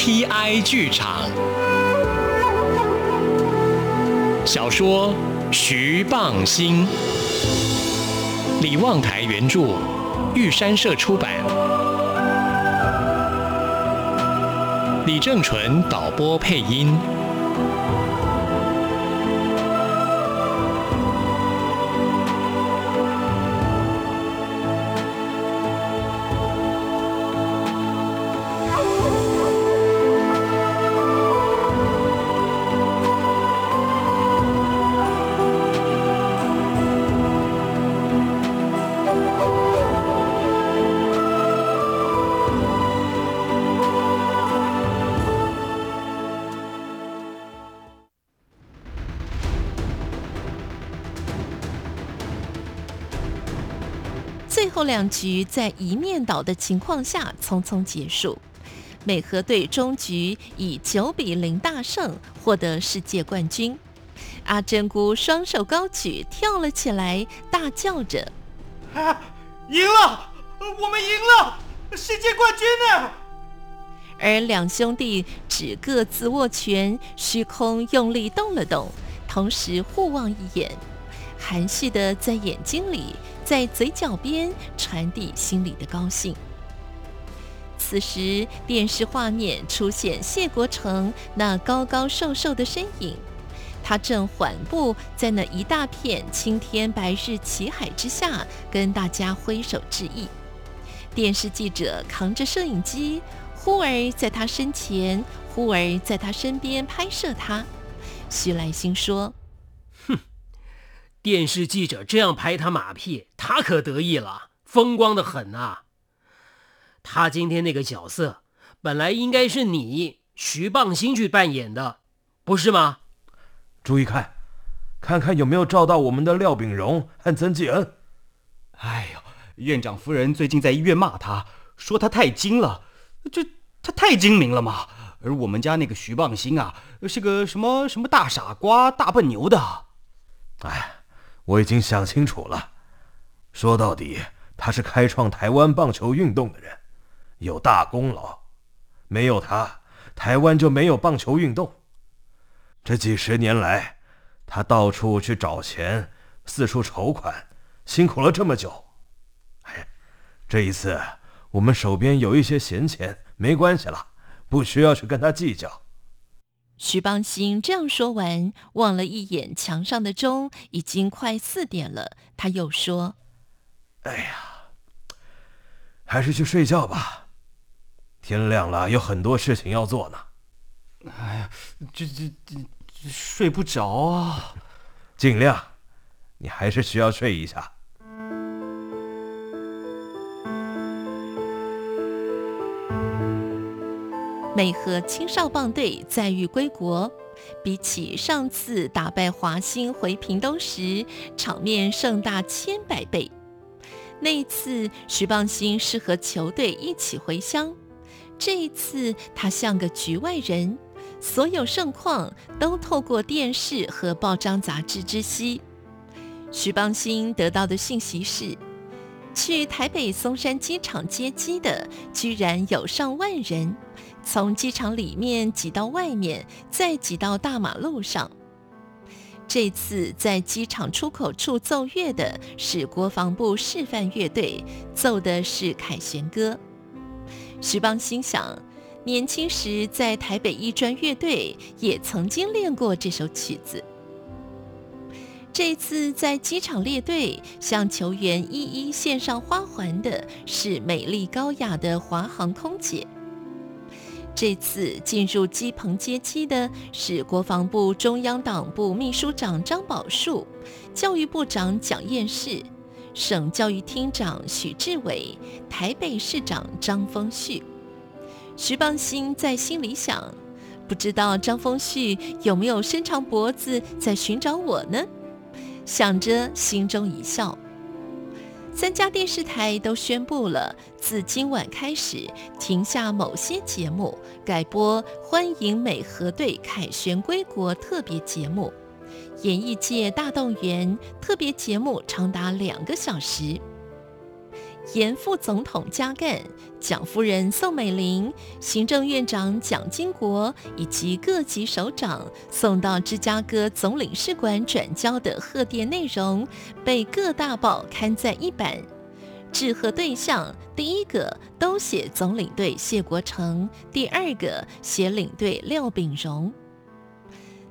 T.I. 剧场。小说《徐蚌星》，李望台原著，玉山社出版。李正淳导播配音。最后两局在一面倒的情况下匆匆结束，美和队终局以九比零大胜，获得世界冠军。阿珍姑双手高举，跳了起来，大叫着：“啊，赢了！我们赢了！世界冠军呢！”而两兄弟只各自握拳，虚空用力动了动，同时互望一眼，含蓄的在眼睛里。在嘴角边传递心里的高兴。此时，电视画面出现谢国成那高高瘦瘦的身影，他正缓步在那一大片青天白日旗海之下，跟大家挥手致意。电视记者扛着摄影机，忽而在他身前，忽而在他身边拍摄他。徐来兴说。电视记者这样拍他马屁，他可得意了，风光的很啊。他今天那个角色，本来应该是你徐棒星去扮演的，不是吗？注意看，看看有没有照到我们的廖炳荣和曾纪恩。哎呦，院长夫人最近在医院骂他，说他太精了，这他太精明了嘛。而我们家那个徐棒星啊，是个什么什么大傻瓜、大笨牛的。哎。我已经想清楚了，说到底，他是开创台湾棒球运动的人，有大功劳。没有他，台湾就没有棒球运动。这几十年来，他到处去找钱，四处筹款，辛苦了这么久。哎，这一次我们手边有一些闲钱，没关系了，不需要去跟他计较。徐邦兴这样说完，望了一眼墙上的钟，已经快四点了。他又说：“哎呀，还是去睡觉吧，天亮了，有很多事情要做呢。”“哎呀，这这这睡不着啊！”“尽量，你还是需要睡一下。”美和青少棒队载誉归国，比起上次打败华兴回屏东时，场面盛大千百倍。那一次，徐蚌星是和球队一起回乡，这一次他像个局外人，所有盛况都透过电视和报章杂志知悉。徐蚌星得到的信息是，去台北松山机场接机的居然有上万人。从机场里面挤到外面，再挤到大马路上。这次在机场出口处奏乐的是国防部示范乐队，奏的是凯旋歌。徐邦心想，年轻时在台北一专乐队也曾经练过这首曲子。这次在机场列队向球员一一献上花环的是美丽高雅的华航空姐。这次进入机棚接机的是国防部中央党部秘书长张宝树、教育部长蒋彦士、省教育厅长许志伟、台北市长张丰旭。徐邦兴在心里想：不知道张丰旭有没有伸长脖子在寻找我呢？想着，心中一笑。三家电视台都宣布了，自今晚开始停下某些节目，改播欢迎美和队凯旋归国特别节目。演艺界大动员，特别节目长达两个小时。严副总统加干、蒋夫人宋美龄、行政院长蒋经国以及各级首长送到芝加哥总领事馆转交的贺电内容，被各大报刊在一版。致贺对象第一个都写总领队谢国成，第二个写领队廖炳荣。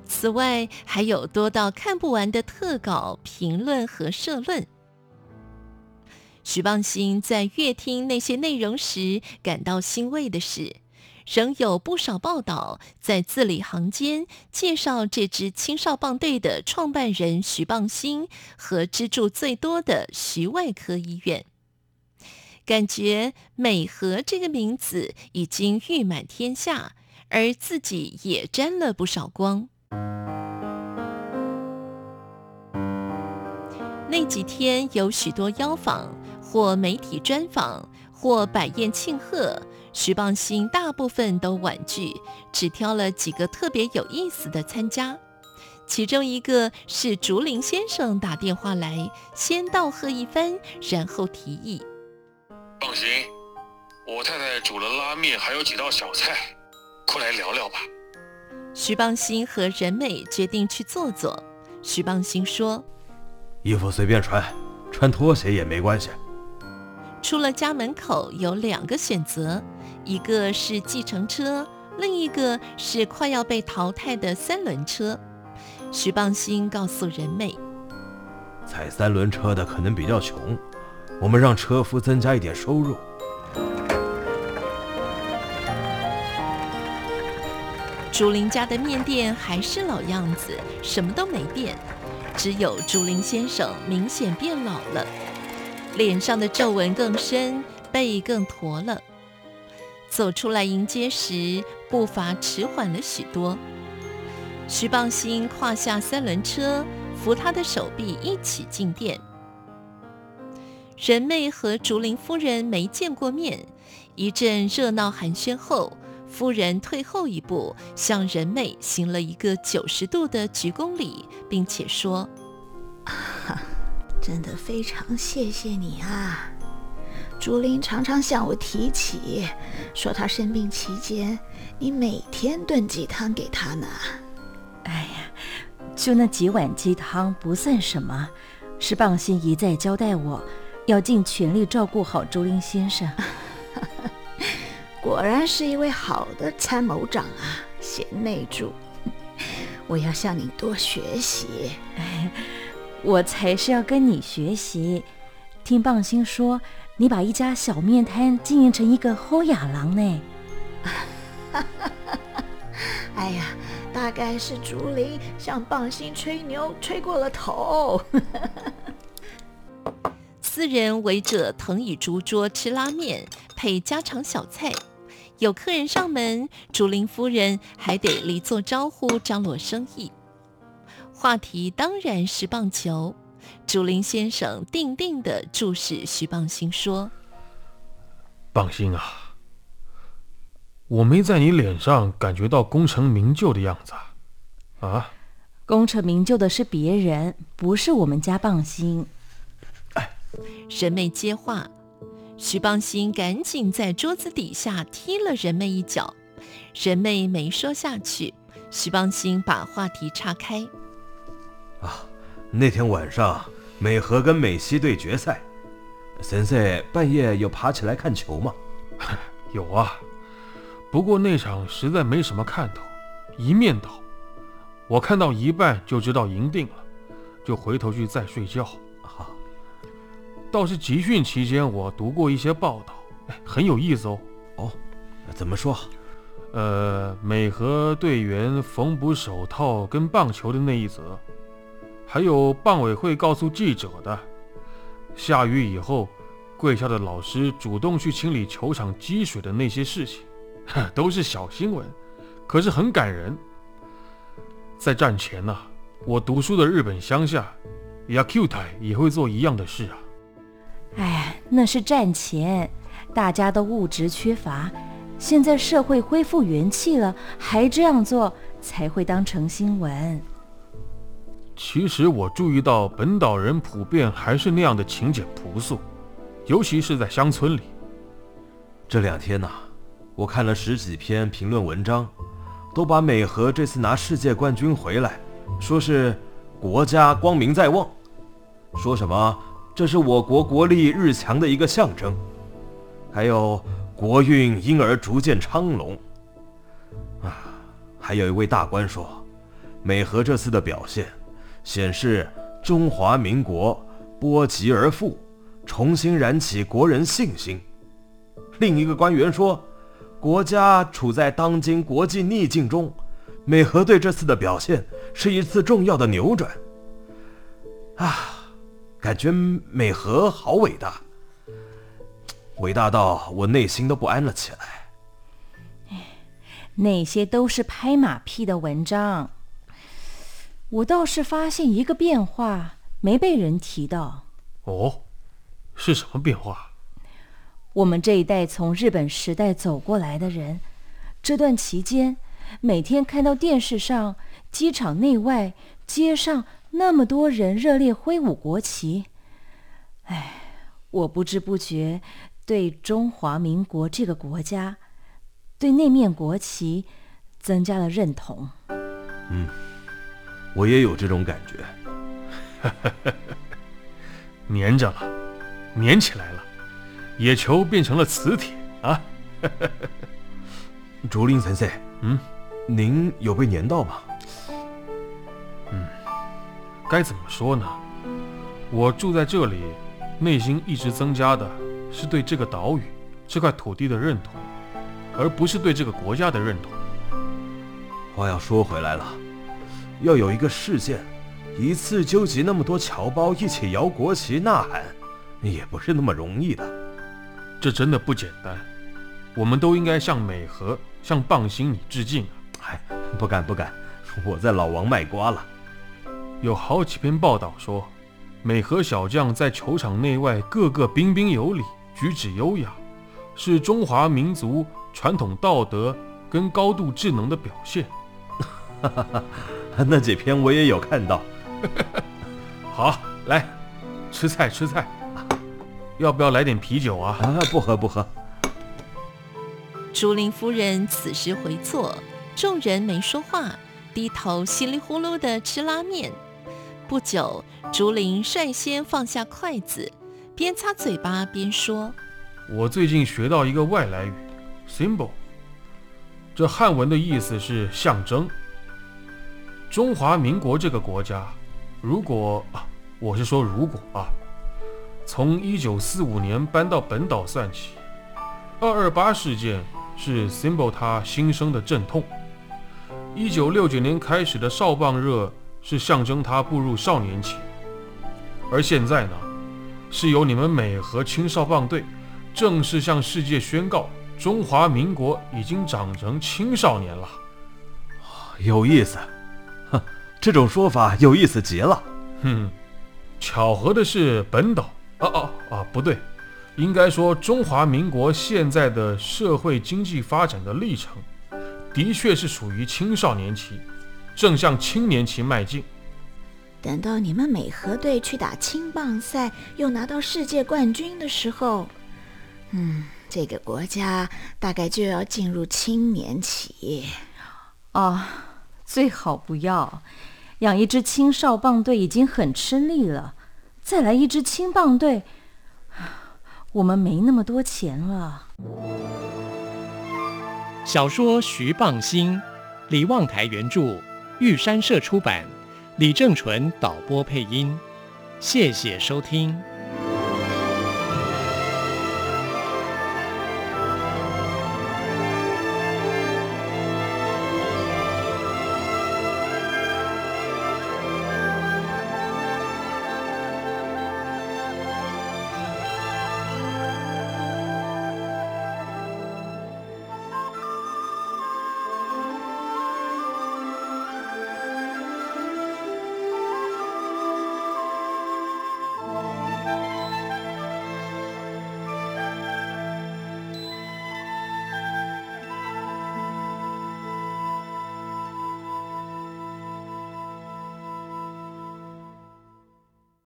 此外，还有多到看不完的特稿、评论和社论。徐邦兴在阅听那些内容时感到欣慰的是，仍有不少报道在字里行间介绍这支青少棒队的创办人徐邦兴和资助最多的徐外科医院。感觉美和这个名字已经誉满天下，而自己也沾了不少光。那几天有许多邀访。或媒体专访，或摆宴庆贺，徐邦兴大部分都婉拒，只挑了几个特别有意思的参加。其中一个是竹林先生打电话来，先道贺一番，然后提议：“放心，我太太煮了拉面，还有几道小菜，过来聊聊吧。”徐邦兴和任美决定去坐坐。徐邦兴说：“衣服随便穿，穿拖鞋也没关系。”出了家门口有两个选择，一个是计程车，另一个是快要被淘汰的三轮车。徐邦兴告诉人妹：“踩三轮车的可能比较穷，我们让车夫增加一点收入。”竹林家的面店还是老样子，什么都没变，只有竹林先生明显变老了。脸上的皱纹更深，背更驼了。走出来迎接时，步伐迟缓了许多。徐邦兴跨下三轮车，扶他的手臂一起进店。仁妹和竹林夫人没见过面，一阵热闹寒暄后，夫人退后一步，向仁妹行了一个九十度的鞠躬礼，并且说。真的非常谢谢你啊！竹林常常向我提起，说他生病期间，你每天炖鸡汤给他呢。哎呀，就那几碗鸡汤不算什么，是棒心一再交代我，要尽全力照顾好竹林先生。果然是一位好的参谋长啊，贤内助，我要向你多学习。我才是要跟你学习。听棒星说，你把一家小面摊经营成一个后雅郎呢。哎呀，大概是竹林向棒星吹牛吹过了头。四人围着藤椅竹桌吃拉面，配家常小菜。有客人上门，竹林夫人还得离座招呼，张罗生意。话题当然是棒球。竹林先生定定地注视徐棒星说：“棒星啊，我没在你脸上感觉到功成名就的样子啊！功成名就的是别人，不是我们家棒星。”哎，人妹接话，徐棒星赶紧在桌子底下踢了人妹一脚。人妹没说下去，徐棒星把话题岔开。啊，那天晚上美和跟美西队决赛，森森半夜有爬起来看球吗？有啊，不过那场实在没什么看头，一面倒。我看到一半就知道赢定了，就回头去再睡觉。哈，倒是集训期间我读过一些报道，很有意思哦。哦，怎么说？呃，美和队员缝补手套跟棒球的那一则。还有办委会告诉记者的，下雨以后，贵校的老师主动去清理球场积水的那些事情，都是小新闻，可是很感人。在战前呢，我读书的日本乡下，亚 Q 台也会做一样的事啊。哎，那是战前，大家都物质缺乏，现在社会恢复元气了，还这样做，才会当成新闻。其实我注意到本岛人普遍还是那样的勤俭朴素，尤其是在乡村里。这两天呐、我看了十几篇评论文章，都把美和这次拿世界冠军回来，说是国家光明在望，说什么这是我国国力日强的一个象征，还有国运因而逐渐昌隆。啊，还有一位大官说，美和这次的表现，显示中华民国波及而富，重新燃起国人信心。另一个官员说，国家处在当今国际逆境中，美和队这次的表现是一次重要的扭转。啊，感觉美和好伟大，伟大到我内心都不安了起来。那些都是拍马屁的文章。我倒是发现一个变化，没被人提到。哦，是什么变化？我们这一代从日本时代走过来的人，这段期间每天看到电视上、机场内外、街上那么多人热烈挥舞国旗，哎，我不知不觉对中华民国这个国家，对那面国旗增加了认同。我也有这种感觉。粘着了，粘起来了，野球变成了磁铁啊！竹林先生，嗯，您有被粘到吗？嗯该怎么说呢？我住在这里，内心一直增加的是对这个岛屿、这块土地的认同，而不是对这个国家的认同。话要说回来了，要有一个事件，一次纠集那么多侨胞一起摇国旗呐喊，也不是那么容易的。这真的不简单。我们都应该向美和、向棒星你致敬啊！哎，不敢不敢，我在老王卖瓜了。有好几篇报道说，美和小将在球场内外个个彬彬有礼，举止优雅，是中华民族传统道德跟高度智能的表现。那几篇我也有看到。好，来吃菜吃菜，要不要来点啤酒啊？啊，不喝不喝。竹林夫人此时回坐，众人没说话，低头稀里呼噜的吃拉面。不久，竹林率先放下筷子，边擦嘴巴边说我最近学到一个外来语，symbol。这汉文的意思是象征。中华民国这个国家，如果啊，我是说如果啊，从一九四五年搬到本岛算起，二二八事件是 symbol 他新生的阵痛。一九六九年开始的少棒热是象征他步入少年期，而现在呢，是由你们美和青少棒队正式向世界宣告，中华民国已经长成青少年了。有意思，这种说法有意思极了。哼，巧合的是，本岛啊啊啊，不对，应该说中华民国现在的社会经济发展的历程，的确是属于青少年期，正向青年期迈进。等到你们美和队去打青棒赛，又拿到世界冠军的时候，嗯，这个国家大概就要进入青年期。啊，最好不要养一支青少棒队已经很吃力了，再来一支青棒队，我们没那么多钱了。小说《徐棒星》，李望台原著，玉山社出版，李正淳导播配音。谢谢收听。